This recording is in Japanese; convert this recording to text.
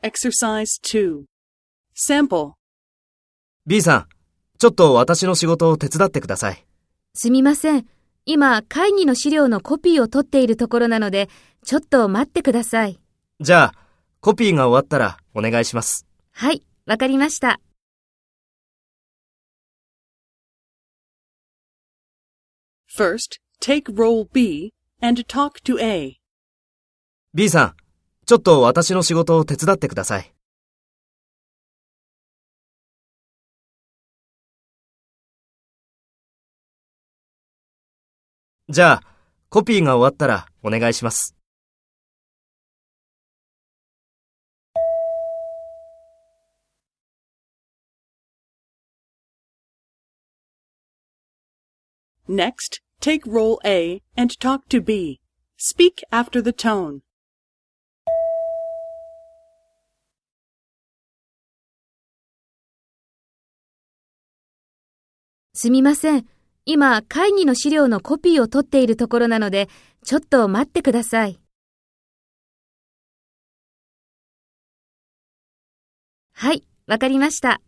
Exercise 2. Sample. B さん、ちょっと私の仕事を手伝ってください。すみません。今、会議の資料のコピーを取っているところなので、ちょっと待ってください。じゃあ、コピーが終わったらお願いします。はい、わかりました。First, take role B and talk to A. B さん、ちょっと私の仕事を手伝ってください。じゃあ、コピーが終わったらお願いします。Next, take role A and talk to B. Speak after the tone. すみません。今、会議の資料のコピーを取っているところなので、ちょっと待ってください。はい、わかりました。